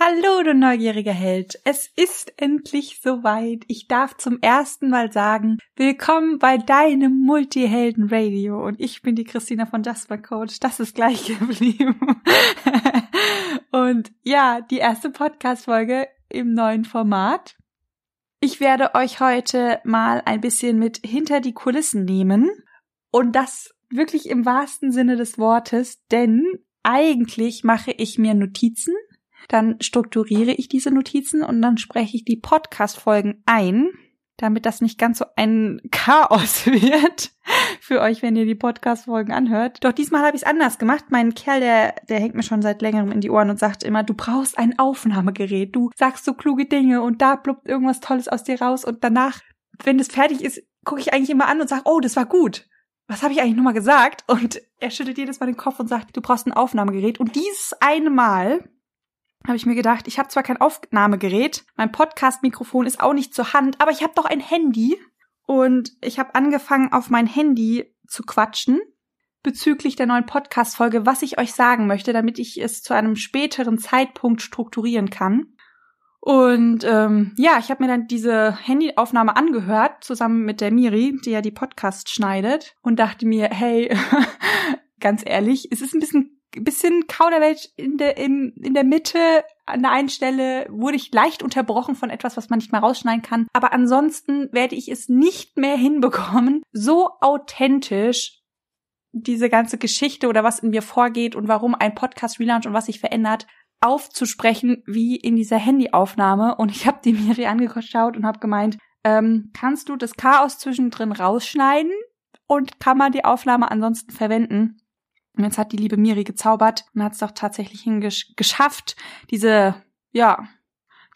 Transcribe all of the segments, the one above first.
Hallo, du neugieriger Held. Es ist endlich soweit. Ich darf zum ersten Mal sagen, willkommen bei deinem Multihelden Radio. Und ich bin die Christina von Jasper Coach. Das ist gleich geblieben. Und ja, die erste Podcast-Folge im neuen Format. Ich werde euch heute mal ein bisschen mit hinter die Kulissen nehmen. Und das wirklich im wahrsten Sinne des Wortes, denn eigentlich mache ich mir Notizen dann strukturiere ich diese Notizen und dann spreche ich die Podcast-Folgen ein, damit das nicht ganz so ein Chaos wird für euch, wenn ihr die Podcast-Folgen anhört. Doch diesmal habe ich es anders gemacht. Mein Kerl, der, der hängt mir schon seit längerem in die Ohren und sagt immer, du brauchst ein Aufnahmegerät. Du sagst so kluge Dinge und da pluppt irgendwas Tolles aus dir raus und danach, wenn es fertig ist, gucke ich eigentlich immer an und sage, oh, das war gut. Was habe ich eigentlich nochmal gesagt? Und er schüttelt jedes Mal den Kopf und sagt, du brauchst ein Aufnahmegerät. Und dieses eine Mal habe ich mir gedacht, ich habe zwar kein Aufnahmegerät, mein Podcast-Mikrofon ist auch nicht zur Hand, aber ich habe doch ein Handy. Und ich habe angefangen, auf mein Handy zu quatschen bezüglich der neuen Podcast-Folge, was ich euch sagen möchte, damit ich es zu einem späteren Zeitpunkt strukturieren kann. Und ähm, ja, ich habe mir dann diese Handyaufnahme angehört, zusammen mit der Miri, die ja die Podcast schneidet, und dachte mir, hey, ganz ehrlich, es ist ein bisschen bisschen Kauderwelsch in der, in, in der Mitte. An der einen Stelle wurde ich leicht unterbrochen von etwas, was man nicht mehr rausschneiden kann. Aber ansonsten werde ich es nicht mehr hinbekommen, so authentisch diese ganze Geschichte oder was in mir vorgeht und warum ein Podcast relaunch und was sich verändert, aufzusprechen wie in dieser Handyaufnahme. Und ich habe die Miri angeschaut und habe gemeint, ähm, kannst du das Chaos zwischendrin rausschneiden und kann man die Aufnahme ansonsten verwenden? Und jetzt hat die liebe Miri gezaubert und hat es doch tatsächlich geschafft, diese, ja,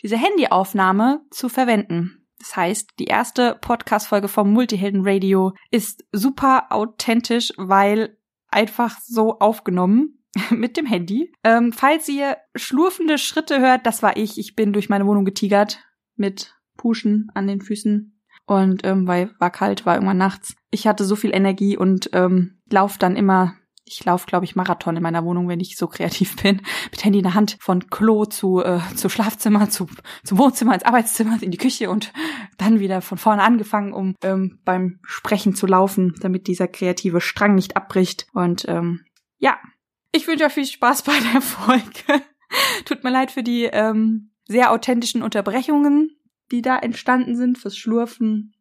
diese Handyaufnahme zu verwenden. Das heißt, die erste Podcast-Folge vom Multihelden Radio ist super authentisch, weil einfach so aufgenommen mit dem Handy. Ähm, falls ihr schlurfende Schritte hört, das war ich. Ich bin durch meine Wohnung getigert mit Puschen an den Füßen. Und ähm, weil war kalt, war irgendwann nachts. Ich hatte so viel Energie und ähm, lauf dann immer ich laufe, glaube ich, Marathon in meiner Wohnung, wenn ich so kreativ bin. Mit Handy in der Hand von Klo zu, äh, zu Schlafzimmer, zu, zum Wohnzimmer, ins Arbeitszimmer, in die Küche und dann wieder von vorne angefangen, um ähm, beim Sprechen zu laufen, damit dieser kreative Strang nicht abbricht. Und ähm, ja, ich wünsche euch viel Spaß bei der Folge. Tut mir leid für die ähm, sehr authentischen Unterbrechungen, die da entstanden sind, fürs Schlurfen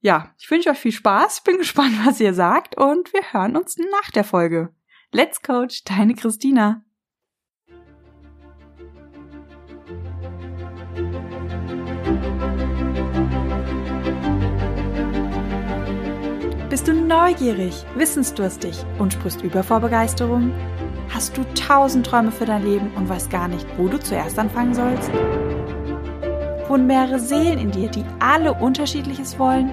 ja, ich wünsche euch viel Spaß, bin gespannt, was ihr sagt und wir hören uns nach der Folge. Let's Coach, deine Christina. Bist du neugierig, wissensdurstig und sprichst über vor Begeisterung? Hast du tausend Träume für dein Leben und weißt gar nicht, wo du zuerst anfangen sollst? Wohnen mehrere Seelen in dir, die alle unterschiedliches wollen?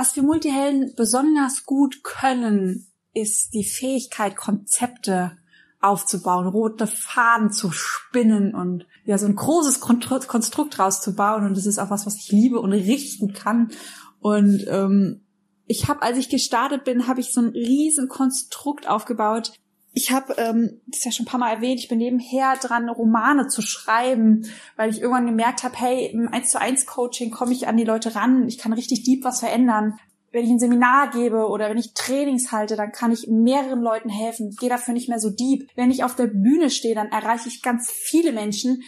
Was wir Multihelden besonders gut können, ist die Fähigkeit, Konzepte aufzubauen, rote Faden zu spinnen und ja, so ein großes Konstrukt rauszubauen. Und das ist auch was, was ich liebe und richten kann. Und ähm, ich habe, als ich gestartet bin, habe ich so ein riesen Konstrukt aufgebaut, ich habe, ähm, das ist ja schon ein paar Mal erwähnt, ich bin nebenher dran, Romane zu schreiben, weil ich irgendwann gemerkt habe, hey, im 1 zu 1 Coaching komme ich an die Leute ran, ich kann richtig deep was verändern. Wenn ich ein Seminar gebe oder wenn ich Trainings halte, dann kann ich mehreren Leuten helfen, gehe dafür nicht mehr so deep. Wenn ich auf der Bühne stehe, dann erreiche ich ganz viele Menschen,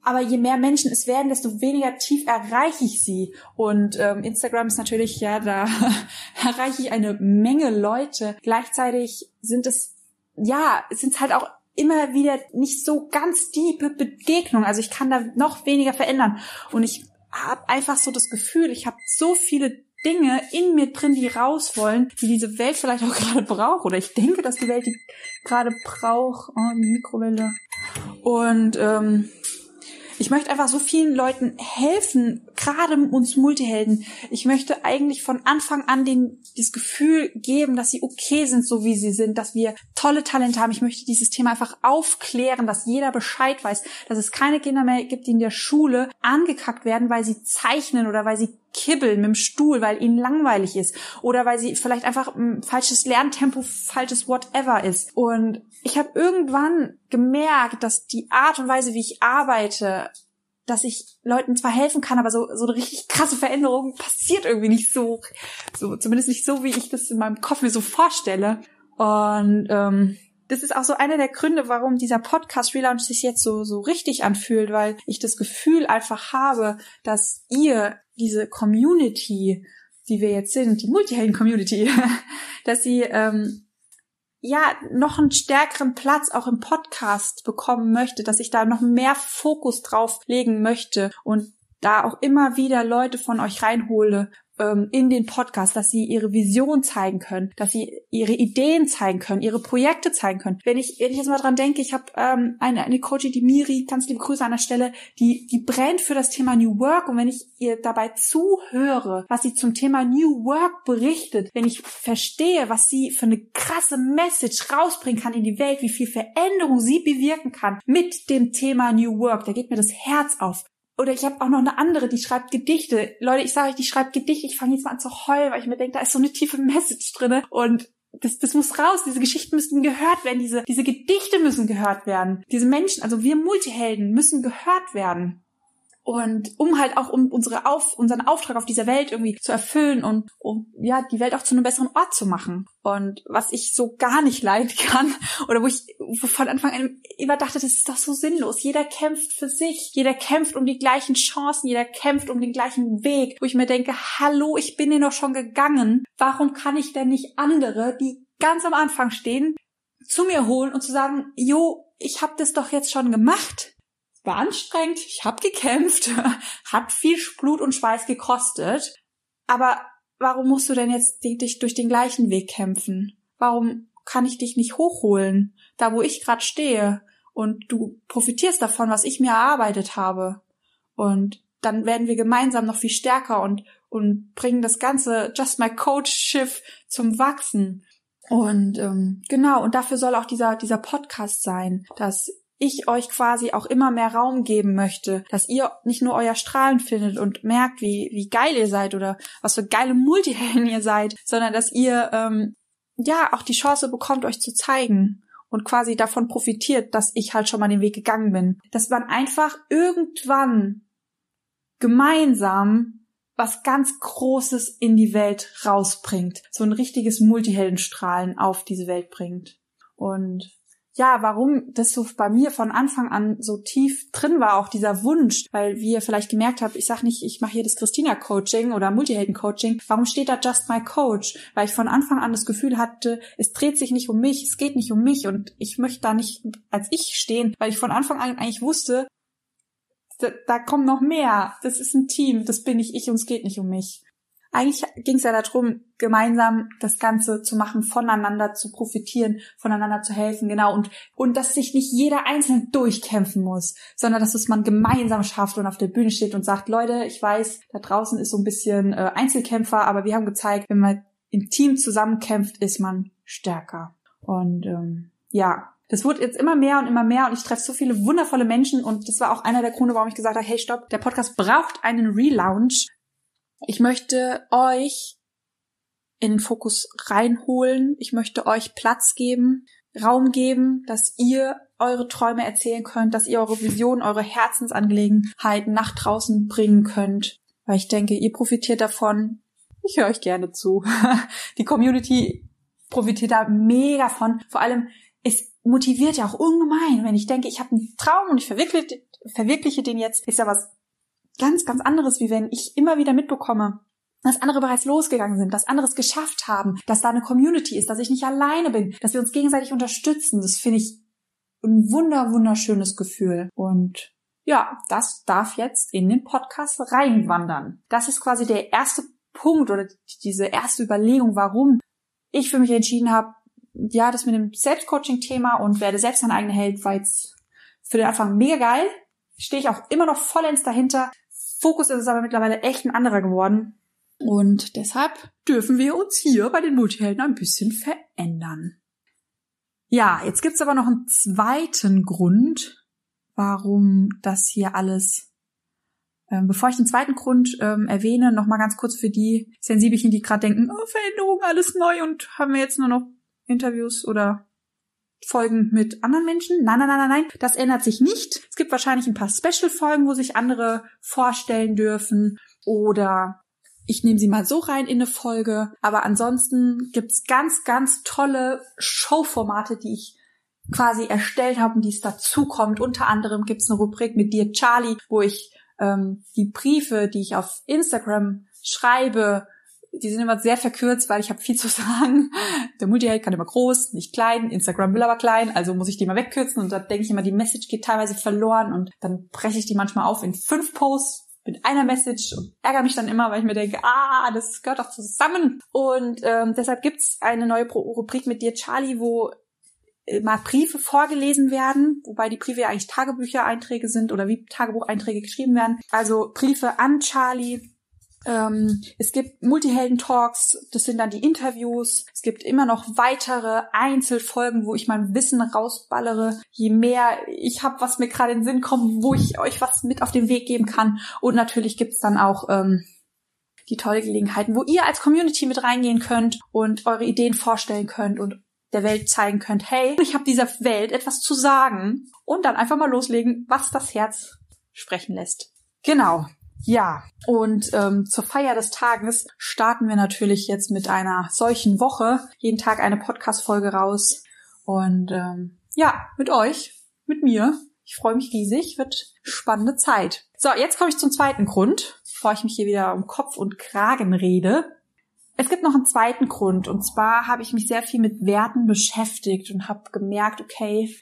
aber je mehr Menschen es werden, desto weniger tief erreiche ich sie. Und ähm, Instagram ist natürlich, ja, da erreiche ich eine Menge Leute. Gleichzeitig sind es ja, es sind halt auch immer wieder nicht so ganz tiefe Begegnungen. Also ich kann da noch weniger verändern. Und ich habe einfach so das Gefühl, ich habe so viele Dinge in mir drin, die raus wollen, die diese Welt vielleicht auch gerade braucht. Oder ich denke, dass die Welt die gerade braucht. Oh, die Mikrowelle. Und ähm, ich möchte einfach so vielen Leuten helfen, gerade uns Multihelden. Ich möchte eigentlich von Anfang an denen das Gefühl geben, dass sie okay sind, so wie sie sind, dass wir tolle Talente haben. Ich möchte dieses Thema einfach aufklären, dass jeder Bescheid weiß, dass es keine Kinder mehr gibt, die in der Schule angekackt werden, weil sie zeichnen oder weil sie kibbeln mit dem Stuhl, weil ihnen langweilig ist oder weil sie vielleicht einfach ein falsches Lerntempo, falsches whatever ist. Und ich habe irgendwann gemerkt, dass die Art und Weise, wie ich arbeite, dass ich Leuten zwar helfen kann, aber so, so eine richtig krasse Veränderung passiert irgendwie nicht so, so, zumindest nicht so, wie ich das in meinem Kopf mir so vorstelle. Und ähm, das ist auch so einer der Gründe, warum dieser Podcast Relaunch sich jetzt so, so richtig anfühlt, weil ich das Gefühl einfach habe, dass ihr diese Community, die wir jetzt sind, die Multihelden-Community, dass sie ähm, ja noch einen stärkeren Platz auch im Podcast bekommen möchte, dass ich da noch mehr Fokus drauf legen möchte und da auch immer wieder Leute von euch reinhole, ähm, in den Podcast, dass sie ihre Vision zeigen können, dass sie ihre Ideen zeigen können, ihre Projekte zeigen können. Wenn ich, wenn ich jetzt mal dran denke, ich habe ähm, eine, eine Coach, die Miri, ganz liebe Grüße an der Stelle, die, die brennt für das Thema New Work und wenn ich ihr dabei zuhöre, was sie zum Thema New Work berichtet, wenn ich verstehe, was sie für eine krasse Message rausbringen kann in die Welt, wie viel Veränderung sie bewirken kann mit dem Thema New Work, da geht mir das Herz auf. Oder ich habe auch noch eine andere, die schreibt Gedichte. Leute, ich sage euch, die schreibt Gedichte. Ich fange jetzt mal an zu heulen, weil ich mir denke, da ist so eine tiefe Message drinne und das, das muss raus. Diese Geschichten müssen gehört werden. Diese, diese Gedichte müssen gehört werden. Diese Menschen, also wir Multihelden, müssen gehört werden. Und um halt auch um unsere auf, unseren Auftrag auf dieser Welt irgendwie zu erfüllen und um ja die Welt auch zu einem besseren Ort zu machen. Und was ich so gar nicht leiden kann oder wo ich von Anfang an immer dachte, das ist doch so sinnlos. Jeder kämpft für sich, jeder kämpft um die gleichen Chancen, jeder kämpft um den gleichen Weg. Wo ich mir denke, hallo, ich bin den doch schon gegangen. Warum kann ich denn nicht andere, die ganz am Anfang stehen, zu mir holen und zu sagen, jo, ich habe das doch jetzt schon gemacht war anstrengend, ich habe gekämpft, hat viel Blut und Schweiß gekostet. Aber warum musst du denn jetzt dich durch den gleichen Weg kämpfen? Warum kann ich dich nicht hochholen, da wo ich gerade stehe? Und du profitierst davon, was ich mir erarbeitet habe. Und dann werden wir gemeinsam noch viel stärker und, und bringen das ganze Just My Coach Schiff zum Wachsen. Und ähm, genau, und dafür soll auch dieser, dieser Podcast sein, dass ich euch quasi auch immer mehr Raum geben möchte, dass ihr nicht nur euer Strahlen findet und merkt, wie, wie geil ihr seid oder was für geile Multihelden ihr seid, sondern dass ihr ähm, ja auch die Chance bekommt, euch zu zeigen und quasi davon profitiert, dass ich halt schon mal den Weg gegangen bin. Dass man einfach irgendwann gemeinsam was ganz Großes in die Welt rausbringt. So ein richtiges Multiheldenstrahlen auf diese Welt bringt. Und ja, warum das so bei mir von Anfang an so tief drin war, auch dieser Wunsch, weil wie ihr vielleicht gemerkt habt, ich sag nicht, ich mache hier das Christina-Coaching oder Multihelden-Coaching. Warum steht da Just My Coach? Weil ich von Anfang an das Gefühl hatte, es dreht sich nicht um mich, es geht nicht um mich und ich möchte da nicht als ich stehen, weil ich von Anfang an eigentlich wusste, da, da kommt noch mehr. Das ist ein Team, das bin ich ich und es geht nicht um mich eigentlich ging es ja darum, gemeinsam das Ganze zu machen, voneinander zu profitieren, voneinander zu helfen, genau. Und, und dass sich nicht jeder einzeln durchkämpfen muss, sondern dass es man gemeinsam schafft und auf der Bühne steht und sagt, Leute, ich weiß, da draußen ist so ein bisschen äh, Einzelkämpfer, aber wir haben gezeigt, wenn man im Team zusammenkämpft, ist man stärker. Und ähm, ja, das wurde jetzt immer mehr und immer mehr und ich treffe so viele wundervolle Menschen und das war auch einer der Gründe, warum ich gesagt habe, hey, stopp, der Podcast braucht einen Relaunch, ich möchte euch in den Fokus reinholen. Ich möchte euch Platz geben, Raum geben, dass ihr eure Träume erzählen könnt, dass ihr eure Visionen, eure Herzensangelegenheiten nach draußen bringen könnt. Weil ich denke, ihr profitiert davon. Ich höre euch gerne zu. Die Community profitiert da mega von. Vor allem, es motiviert ja auch ungemein, wenn ich denke, ich habe einen Traum und ich verwirkliche, verwirkliche den jetzt, ist ja was ganz, ganz anderes, wie wenn ich immer wieder mitbekomme, dass andere bereits losgegangen sind, dass andere es geschafft haben, dass da eine Community ist, dass ich nicht alleine bin, dass wir uns gegenseitig unterstützen. Das finde ich ein wunder, wunderschönes Gefühl. Und ja, das darf jetzt in den Podcast reinwandern. Das ist quasi der erste Punkt oder diese erste Überlegung, warum ich für mich entschieden habe, ja, das mit dem Selbstcoaching-Thema und werde selbst ein eigener Held, war jetzt für den Anfang mega geil. Stehe ich auch immer noch vollends dahinter. Fokus ist es aber mittlerweile echt ein anderer geworden. Und deshalb dürfen wir uns hier bei den Multihelden ein bisschen verändern. Ja, jetzt gibt's aber noch einen zweiten Grund, warum das hier alles. Ähm, bevor ich den zweiten Grund ähm, erwähne, noch mal ganz kurz für die Sensibelchen, die gerade denken, oh, Veränderung, alles neu und haben wir jetzt nur noch Interviews oder Folgen mit anderen Menschen. Nein, nein, nein, nein, nein. Das ändert sich nicht. Es gibt wahrscheinlich ein paar Special-Folgen, wo sich andere vorstellen dürfen. Oder ich nehme sie mal so rein in eine Folge. Aber ansonsten gibt's ganz, ganz tolle Showformate, die ich quasi erstellt habe und die es dazu kommt. Unter anderem gibt's eine Rubrik mit dir, Charlie, wo ich ähm, die Briefe, die ich auf Instagram schreibe, die sind immer sehr verkürzt, weil ich habe viel zu sagen. Der Multiheld kann immer groß, nicht klein. Instagram will aber klein, also muss ich die mal wegkürzen. Und da denke ich immer, die Message geht teilweise verloren und dann breche ich die manchmal auf in fünf Posts mit einer Message und ärgere mich dann immer, weil ich mir denke, ah, das gehört doch zusammen. Und ähm, deshalb gibt's eine neue Rubrik mit dir, Charlie, wo äh, mal Briefe vorgelesen werden, wobei die Briefe ja eigentlich Tagebüchereinträge sind oder wie Tagebucheinträge geschrieben werden. Also Briefe an Charlie, ähm, es gibt Multihelden-Talks, das sind dann die Interviews. Es gibt immer noch weitere Einzelfolgen, wo ich mein Wissen rausballere. Je mehr ich habe, was mir gerade in den Sinn kommt, wo ich euch was mit auf den Weg geben kann. Und natürlich gibt's dann auch ähm, die tolle Gelegenheiten, wo ihr als Community mit reingehen könnt und eure Ideen vorstellen könnt und der Welt zeigen könnt, hey, ich habe dieser Welt etwas zu sagen und dann einfach mal loslegen, was das Herz sprechen lässt. Genau. Ja, und ähm, zur Feier des Tages starten wir natürlich jetzt mit einer solchen Woche. Jeden Tag eine Podcast-Folge raus. Und ähm, ja, mit euch, mit mir. Ich freue mich riesig, wird spannende Zeit. So, jetzt komme ich zum zweiten Grund, bevor ich mich hier wieder um Kopf und Kragen rede. Es gibt noch einen zweiten Grund und zwar habe ich mich sehr viel mit Werten beschäftigt und habe gemerkt, okay,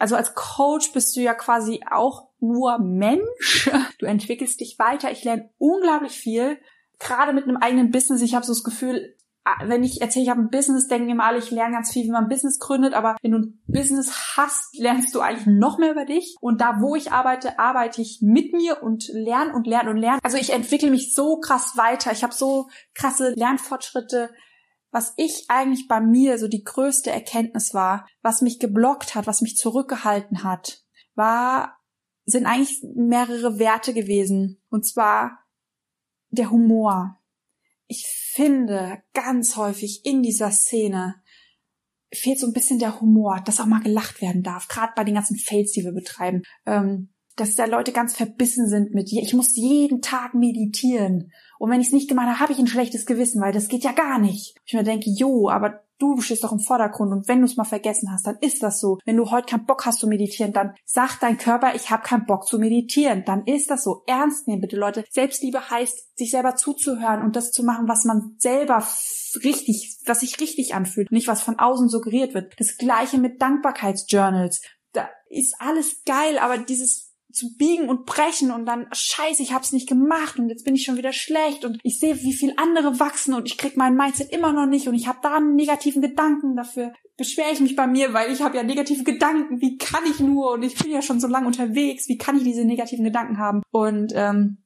also als Coach bist du ja quasi auch nur Mensch. Du entwickelst dich weiter. Ich lerne unglaublich viel. Gerade mit einem eigenen Business. Ich habe so das Gefühl, ah, wenn ich erzähle, ich habe ein Business, denken immer alle, ich lerne ganz viel, wie man ein Business gründet. Aber wenn du ein Business hast, lernst du eigentlich noch mehr über dich. Und da, wo ich arbeite, arbeite ich mit mir und lerne und lerne und lerne. Also ich entwickle mich so krass weiter. Ich habe so krasse Lernfortschritte was ich eigentlich bei mir so die größte Erkenntnis war, was mich geblockt hat, was mich zurückgehalten hat, war, sind eigentlich mehrere Werte gewesen. Und zwar der Humor. Ich finde ganz häufig in dieser Szene fehlt so ein bisschen der Humor, dass auch mal gelacht werden darf, gerade bei den ganzen Fails, die wir betreiben. Ähm, dass da Leute ganz verbissen sind mit, ich muss jeden Tag meditieren. Und wenn ich es nicht gemacht habe, habe ich ein schlechtes Gewissen, weil das geht ja gar nicht. Ich mir denke, jo, aber du stehst doch im Vordergrund und wenn du es mal vergessen hast, dann ist das so. Wenn du heute keinen Bock hast zu meditieren, dann sagt dein Körper, ich habe keinen Bock zu meditieren. Dann ist das so. Ernst nehmen bitte, Leute. Selbstliebe heißt, sich selber zuzuhören und das zu machen, was man selber richtig, was sich richtig anfühlt, nicht was von außen suggeriert wird. Das gleiche mit Dankbarkeitsjournals. Da ist alles geil, aber dieses zu biegen und brechen und dann scheiße, ich hab's nicht gemacht und jetzt bin ich schon wieder schlecht und ich sehe, wie viel andere wachsen und ich krieg mein Mindset immer noch nicht und ich habe da einen negativen Gedanken dafür. Beschwere ich mich bei mir, weil ich habe ja negative Gedanken. Wie kann ich nur? Und ich bin ja schon so lange unterwegs. Wie kann ich diese negativen Gedanken haben? Und ähm,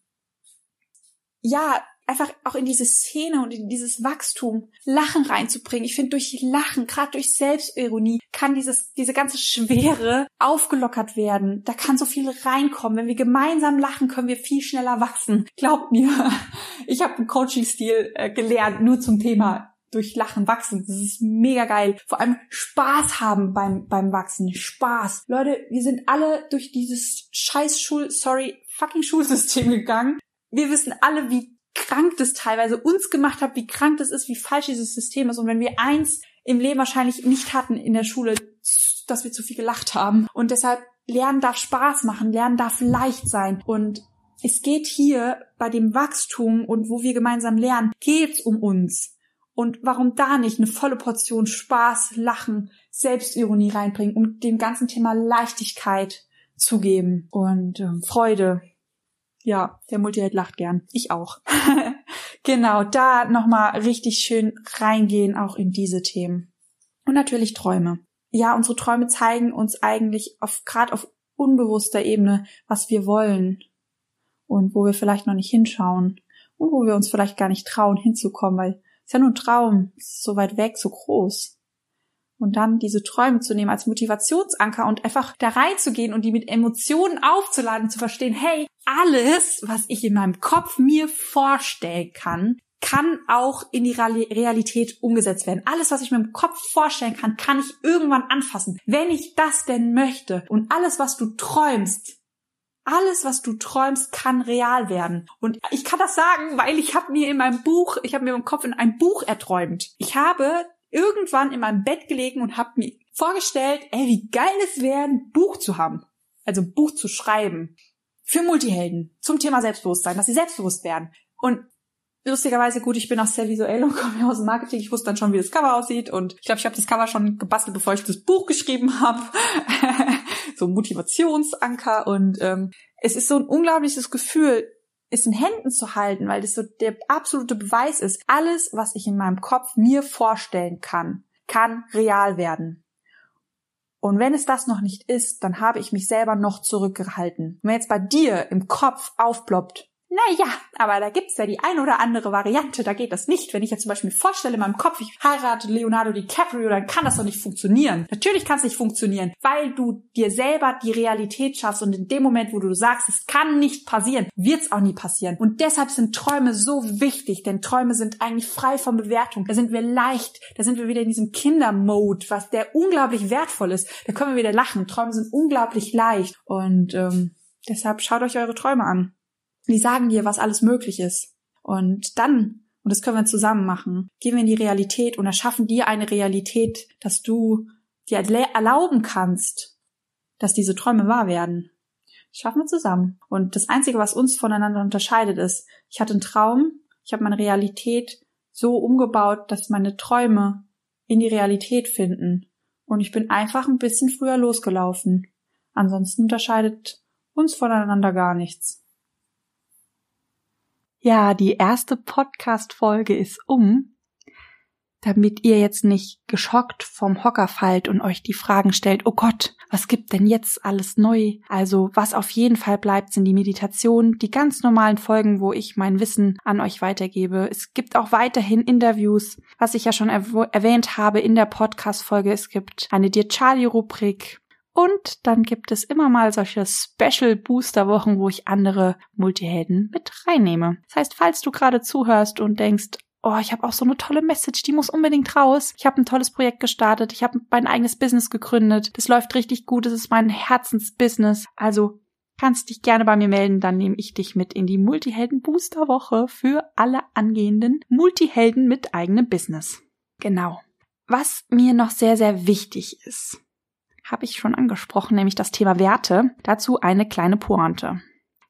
ja, einfach auch in diese Szene und in dieses Wachstum Lachen reinzubringen. Ich finde, durch Lachen, gerade durch Selbstironie, kann dieses, diese ganze Schwere aufgelockert werden. Da kann so viel reinkommen. Wenn wir gemeinsam lachen, können wir viel schneller wachsen. Glaubt mir, ich habe einen Coaching-Stil äh, gelernt, nur zum Thema durch Lachen wachsen. Das ist mega geil. Vor allem Spaß haben beim, beim Wachsen. Spaß. Leute, wir sind alle durch dieses scheiß Schul, sorry, fucking Schulsystem gegangen. Wir wissen alle, wie krank das teilweise uns gemacht hat, wie krank das ist, wie falsch dieses System ist. Und wenn wir eins im Leben wahrscheinlich nicht hatten in der Schule, dass wir zu viel gelacht haben. Und deshalb Lernen darf Spaß machen, Lernen darf leicht sein. Und es geht hier bei dem Wachstum und wo wir gemeinsam lernen, geht's um uns. Und warum da nicht eine volle Portion Spaß, Lachen, Selbstironie reinbringen, um dem ganzen Thema Leichtigkeit zu geben und äh, Freude ja, der Multiheld lacht gern. Ich auch. genau, da nochmal richtig schön reingehen, auch in diese Themen. Und natürlich Träume. Ja, unsere Träume zeigen uns eigentlich auf, gerade auf unbewusster Ebene, was wir wollen und wo wir vielleicht noch nicht hinschauen und wo wir uns vielleicht gar nicht trauen hinzukommen, weil es ja nur ein Traum, ist so weit weg, so groß. Und dann diese Träume zu nehmen als Motivationsanker und einfach da reinzugehen und die mit Emotionen aufzuladen, zu verstehen, hey, alles, was ich in meinem Kopf mir vorstellen kann, kann auch in die Realität umgesetzt werden. Alles, was ich mir im Kopf vorstellen kann, kann ich irgendwann anfassen, wenn ich das denn möchte. Und alles, was du träumst, alles, was du träumst, kann real werden. Und ich kann das sagen, weil ich habe mir in meinem Buch, ich habe mir im Kopf in ein Buch erträumt. Ich habe irgendwann in meinem Bett gelegen und habe mir vorgestellt, ey, wie geil es wäre, ein Buch zu haben. Also ein Buch zu schreiben. Für Multihelden. Zum Thema Selbstbewusstsein, dass sie selbstbewusst werden. Und lustigerweise gut, ich bin auch sehr visuell und komme aus dem Marketing. Ich wusste dann schon, wie das Cover aussieht und ich glaube, ich habe das Cover schon gebastelt, bevor ich das Buch geschrieben habe. so Motivationsanker und ähm, es ist so ein unglaubliches Gefühl, es in Händen zu halten, weil das so der absolute Beweis ist. Alles, was ich in meinem Kopf mir vorstellen kann, kann real werden. Und wenn es das noch nicht ist, dann habe ich mich selber noch zurückgehalten. Wenn jetzt bei dir im Kopf aufploppt, naja, aber da gibt's ja die ein oder andere Variante, da geht das nicht. Wenn ich jetzt zum Beispiel mir vorstelle in meinem Kopf, ich heirate Leonardo DiCaprio, dann kann das doch nicht funktionieren. Natürlich kann es nicht funktionieren, weil du dir selber die Realität schaffst und in dem Moment, wo du sagst, es kann nicht passieren, wird's auch nie passieren. Und deshalb sind Träume so wichtig, denn Träume sind eigentlich frei von Bewertung. Da sind wir leicht, da sind wir wieder in diesem Kindermode, was der unglaublich wertvoll ist. Da können wir wieder lachen. Träume sind unglaublich leicht und ähm, deshalb schaut euch eure Träume an. Die sagen dir, was alles möglich ist. Und dann, und das können wir zusammen machen, gehen wir in die Realität und erschaffen dir eine Realität, dass du dir erlauben kannst, dass diese Träume wahr werden. Das schaffen wir zusammen. Und das Einzige, was uns voneinander unterscheidet, ist, ich hatte einen Traum, ich habe meine Realität so umgebaut, dass meine Träume in die Realität finden. Und ich bin einfach ein bisschen früher losgelaufen. Ansonsten unterscheidet uns voneinander gar nichts. Ja, die erste Podcast-Folge ist um, damit ihr jetzt nicht geschockt vom Hocker fallt und euch die Fragen stellt, oh Gott, was gibt denn jetzt alles neu? Also, was auf jeden Fall bleibt, sind die Meditationen, die ganz normalen Folgen, wo ich mein Wissen an euch weitergebe. Es gibt auch weiterhin Interviews, was ich ja schon erwähnt habe in der Podcast-Folge. Es gibt eine Dear Charlie-Rubrik, und dann gibt es immer mal solche Special Booster Wochen, wo ich andere Multihelden mit reinnehme. Das heißt, falls du gerade zuhörst und denkst, oh, ich habe auch so eine tolle Message, die muss unbedingt raus. Ich habe ein tolles Projekt gestartet, ich habe mein eigenes Business gegründet. Das läuft richtig gut, es ist mein Herzensbusiness. Also kannst dich gerne bei mir melden, dann nehme ich dich mit in die Multihelden Booster Woche für alle angehenden Multihelden mit eigenem Business. Genau. Was mir noch sehr, sehr wichtig ist, habe ich schon angesprochen, nämlich das Thema Werte. Dazu eine kleine Pointe.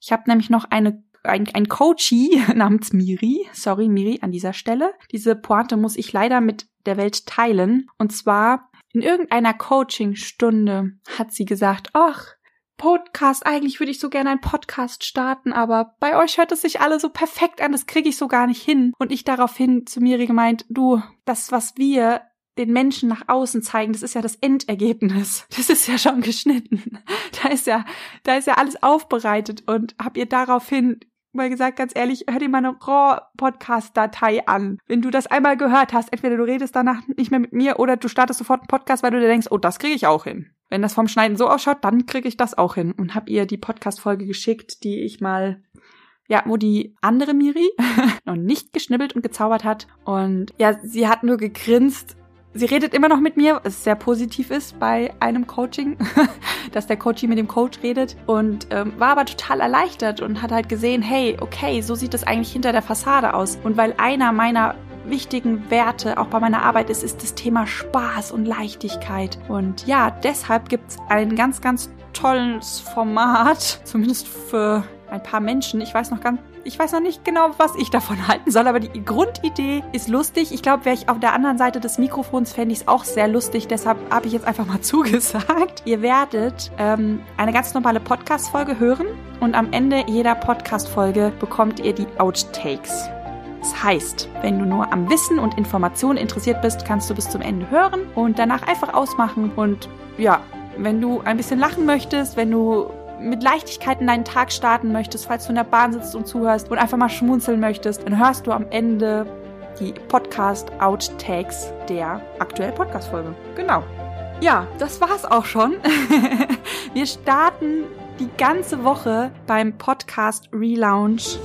Ich habe nämlich noch eine ein, ein Coachie namens Miri. Sorry, Miri, an dieser Stelle. Diese Pointe muss ich leider mit der Welt teilen. Und zwar in irgendeiner Coachingstunde hat sie gesagt, ach, Podcast, eigentlich würde ich so gerne einen Podcast starten, aber bei euch hört es sich alle so perfekt an, das kriege ich so gar nicht hin. Und ich daraufhin zu Miri gemeint, du, das, was wir den Menschen nach außen zeigen, das ist ja das Endergebnis. Das ist ja schon geschnitten. Da ist ja, da ist ja alles aufbereitet und hab ihr daraufhin mal gesagt, ganz ehrlich, hör dir mal eine RAW-Podcast-Datei an. Wenn du das einmal gehört hast, entweder du redest danach nicht mehr mit mir oder du startest sofort einen Podcast, weil du dir denkst, oh, das kriege ich auch hin. Wenn das vom Schneiden so ausschaut, dann kriege ich das auch hin. Und hab ihr die Podcast-Folge geschickt, die ich mal ja, wo die andere Miri noch nicht geschnibbelt und gezaubert hat. Und ja, sie hat nur gegrinst Sie redet immer noch mit mir, was sehr positiv ist bei einem Coaching, dass der Coachie mit dem Coach redet und ähm, war aber total erleichtert und hat halt gesehen, hey, okay, so sieht es eigentlich hinter der Fassade aus. Und weil einer meiner wichtigen Werte auch bei meiner Arbeit ist, ist das Thema Spaß und Leichtigkeit. Und ja, deshalb gibt's ein ganz, ganz tolles Format, zumindest für ein paar Menschen. Ich weiß noch ganz ich weiß noch nicht genau, was ich davon halten soll, aber die Grundidee ist lustig. Ich glaube, wäre ich auf der anderen Seite des Mikrofons, fände ich es auch sehr lustig. Deshalb habe ich jetzt einfach mal zugesagt. Ihr werdet ähm, eine ganz normale Podcast-Folge hören und am Ende jeder Podcast-Folge bekommt ihr die Outtakes. Das heißt, wenn du nur am Wissen und Informationen interessiert bist, kannst du bis zum Ende hören und danach einfach ausmachen und ja, wenn du ein bisschen lachen möchtest, wenn du mit Leichtigkeit in deinen Tag starten möchtest, falls du in der Bahn sitzt und zuhörst und einfach mal schmunzeln möchtest, dann hörst du am Ende die Podcast-Outtakes der aktuellen Podcast-Folge. Genau. Ja, das war's auch schon. Wir starten die ganze Woche beim Podcast Relaunch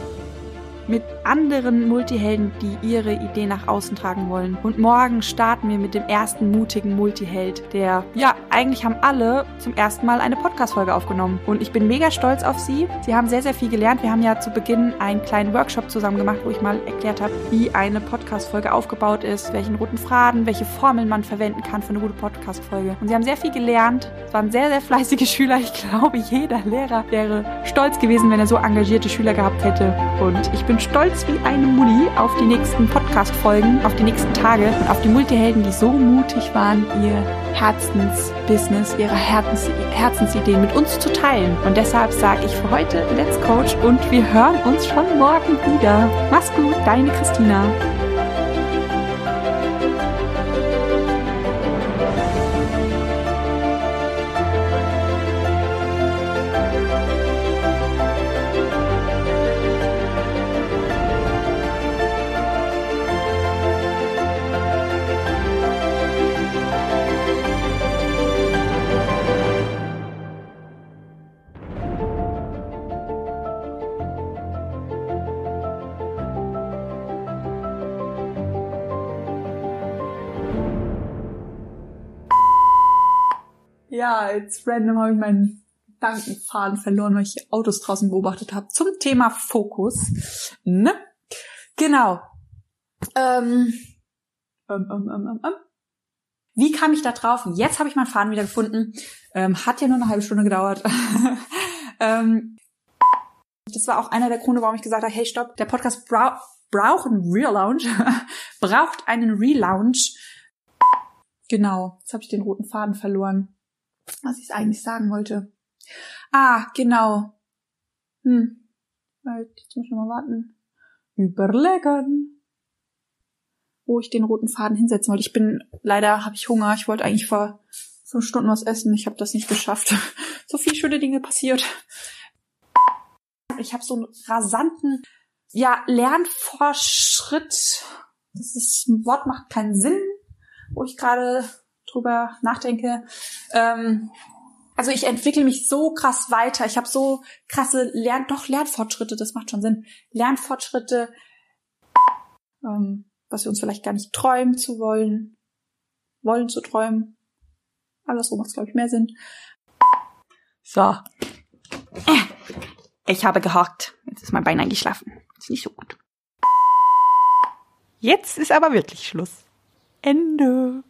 mit anderen Multihelden, die ihre Idee nach außen tragen wollen. Und morgen starten wir mit dem ersten mutigen Multiheld, der, ja, eigentlich haben alle zum ersten Mal eine Podcast-Folge aufgenommen. Und ich bin mega stolz auf sie. Sie haben sehr, sehr viel gelernt. Wir haben ja zu Beginn einen kleinen Workshop zusammen gemacht, wo ich mal erklärt habe, wie eine Podcast-Folge aufgebaut ist, welchen roten Faden, welche Formeln man verwenden kann für eine gute Podcast-Folge. Und sie haben sehr viel gelernt. Es waren sehr, sehr fleißige Schüler. Ich glaube, jeder Lehrer wäre stolz gewesen, wenn er so engagierte Schüler gehabt hätte. Und ich bin stolz wie eine Mutti auf die nächsten Podcast-Folgen, auf die nächsten Tage und auf die Multihelden, die so mutig waren, ihr Herzensbusiness, ihre Herzens Herzensideen mit uns zu teilen. Und deshalb sage ich für heute Let's Coach und wir hören uns schon morgen wieder. Mach's gut, deine Christina. Jetzt random habe ich meinen Gedankenfaden verloren, weil ich Autos draußen beobachtet habe. Zum Thema Fokus. Ne? Genau. Ähm, ähm, ähm, ähm, ähm. Wie kam ich da drauf? Jetzt habe ich meinen Faden wieder gefunden. Ähm, hat ja nur eine halbe Stunde gedauert. ähm, das war auch einer der Gründe, warum ich gesagt habe, hey, stopp, der Podcast brau braucht einen Relaunch. braucht einen Relaunch. Genau, jetzt habe ich den roten Faden verloren was ich eigentlich sagen wollte. Ah, genau. Hm. Jetzt muss ich mal warten. Überlegen. Wo ich den roten Faden hinsetzen wollte. Ich bin, leider habe ich Hunger. Ich wollte eigentlich vor fünf Stunden was essen. Ich habe das nicht geschafft. so viele schöne Dinge passiert. Ich habe so einen rasanten, ja, Lernfortschritt. Das ist, ein Wort macht keinen Sinn, wo ich gerade drüber nachdenke. Ähm, also ich entwickle mich so krass weiter. Ich habe so krasse Lern doch Lernfortschritte, das macht schon Sinn. Lernfortschritte, ähm, was wir uns vielleicht gar nicht träumen zu wollen, wollen zu träumen. Andersrum macht glaube ich, mehr Sinn. So. Ich habe gehockt. Jetzt ist mein Bein eingeschlafen. Ist nicht so gut. Jetzt ist aber wirklich Schluss. Ende.